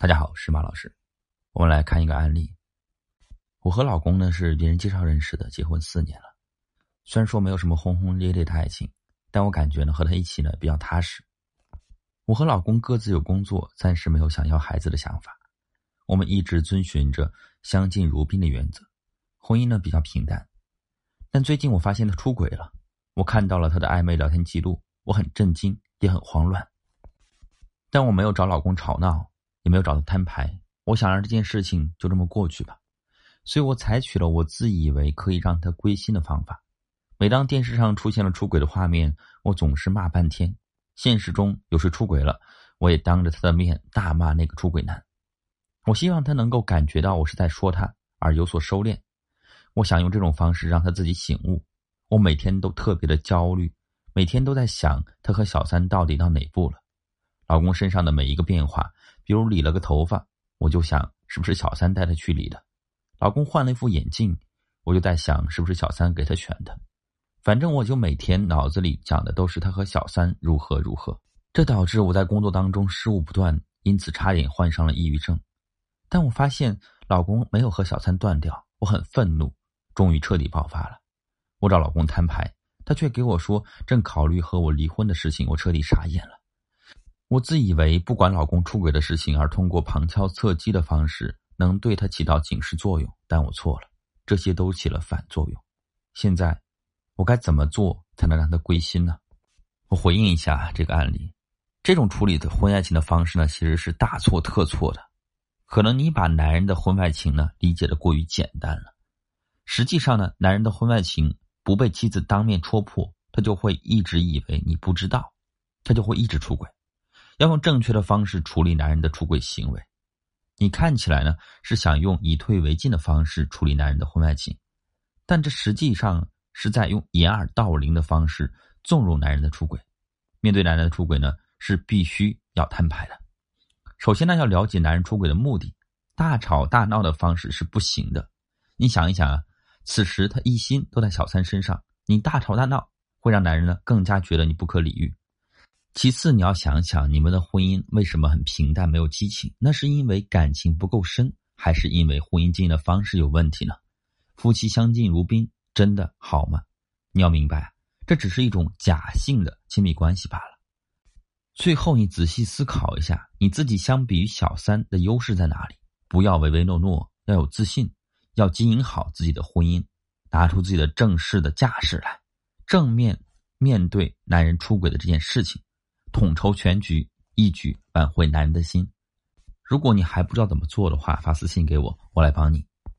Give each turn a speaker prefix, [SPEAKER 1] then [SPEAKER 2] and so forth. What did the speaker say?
[SPEAKER 1] 大家好，是马老师。我们来看一个案例。我和老公呢是别人介绍认识的，结婚四年了。虽然说没有什么轰轰烈烈的爱情，但我感觉呢和他一起呢比较踏实。我和老公各自有工作，暂时没有想要孩子的想法。我们一直遵循着相敬如宾的原则，婚姻呢比较平淡。但最近我发现他出轨了，我看到了他的暧昧聊天记录，我很震惊，也很慌乱。但我没有找老公吵闹。也没有找他摊牌，我想让这件事情就这么过去吧，所以我采取了我自以为可以让他归心的方法。每当电视上出现了出轨的画面，我总是骂半天；现实中有谁出轨了，我也当着他的面大骂那个出轨男。我希望他能够感觉到我是在说他，而有所收敛。我想用这种方式让他自己醒悟。我每天都特别的焦虑，每天都在想他和小三到底到哪步了。老公身上的每一个变化，比如理了个头发，我就想是不是小三带他去理的；老公换了一副眼镜，我就在想是不是小三给他选的。反正我就每天脑子里讲的都是他和小三如何如何，这导致我在工作当中失误不断，因此差点患上了抑郁症。但我发现老公没有和小三断掉，我很愤怒，终于彻底爆发了。我找老公摊牌，他却给我说正考虑和我离婚的事情，我彻底傻眼了。我自以为不管老公出轨的事情，而通过旁敲侧击的方式能对他起到警示作用，但我错了，这些都起了反作用。现在我该怎么做才能让他归心呢？我回应一下这个案例，这种处理的婚外情的方式呢，其实是大错特错的。可能你把男人的婚外情呢理解的过于简单了，实际上呢，男人的婚外情不被妻子当面戳破，他就会一直以为你不知道，他就会一直出轨。要用正确的方式处理男人的出轨行为，你看起来呢是想用以退为进的方式处理男人的婚外情，但这实际上是在用掩耳盗铃的方式纵容男人的出轨。面对男人的出轨呢，是必须要摊牌的。首先呢，要了解男人出轨的目的，大吵大闹的方式是不行的。你想一想啊，此时他一心都在小三身上，你大吵大闹会让男人呢更加觉得你不可理喻。其次，你要想想你们的婚姻为什么很平淡，没有激情？那是因为感情不够深，还是因为婚姻经营的方式有问题呢？夫妻相敬如宾，真的好吗？你要明白，这只是一种假性的亲密关系罢了。最后，你仔细思考一下，你自己相比于小三的优势在哪里？不要唯唯诺诺，要有自信，要经营好自己的婚姻，拿出自己的正式的架势来，正面面对男人出轨的这件事情。统筹全局，一举挽回男人的心。如果你还不知道怎么做的话，发私信给我，我来帮你。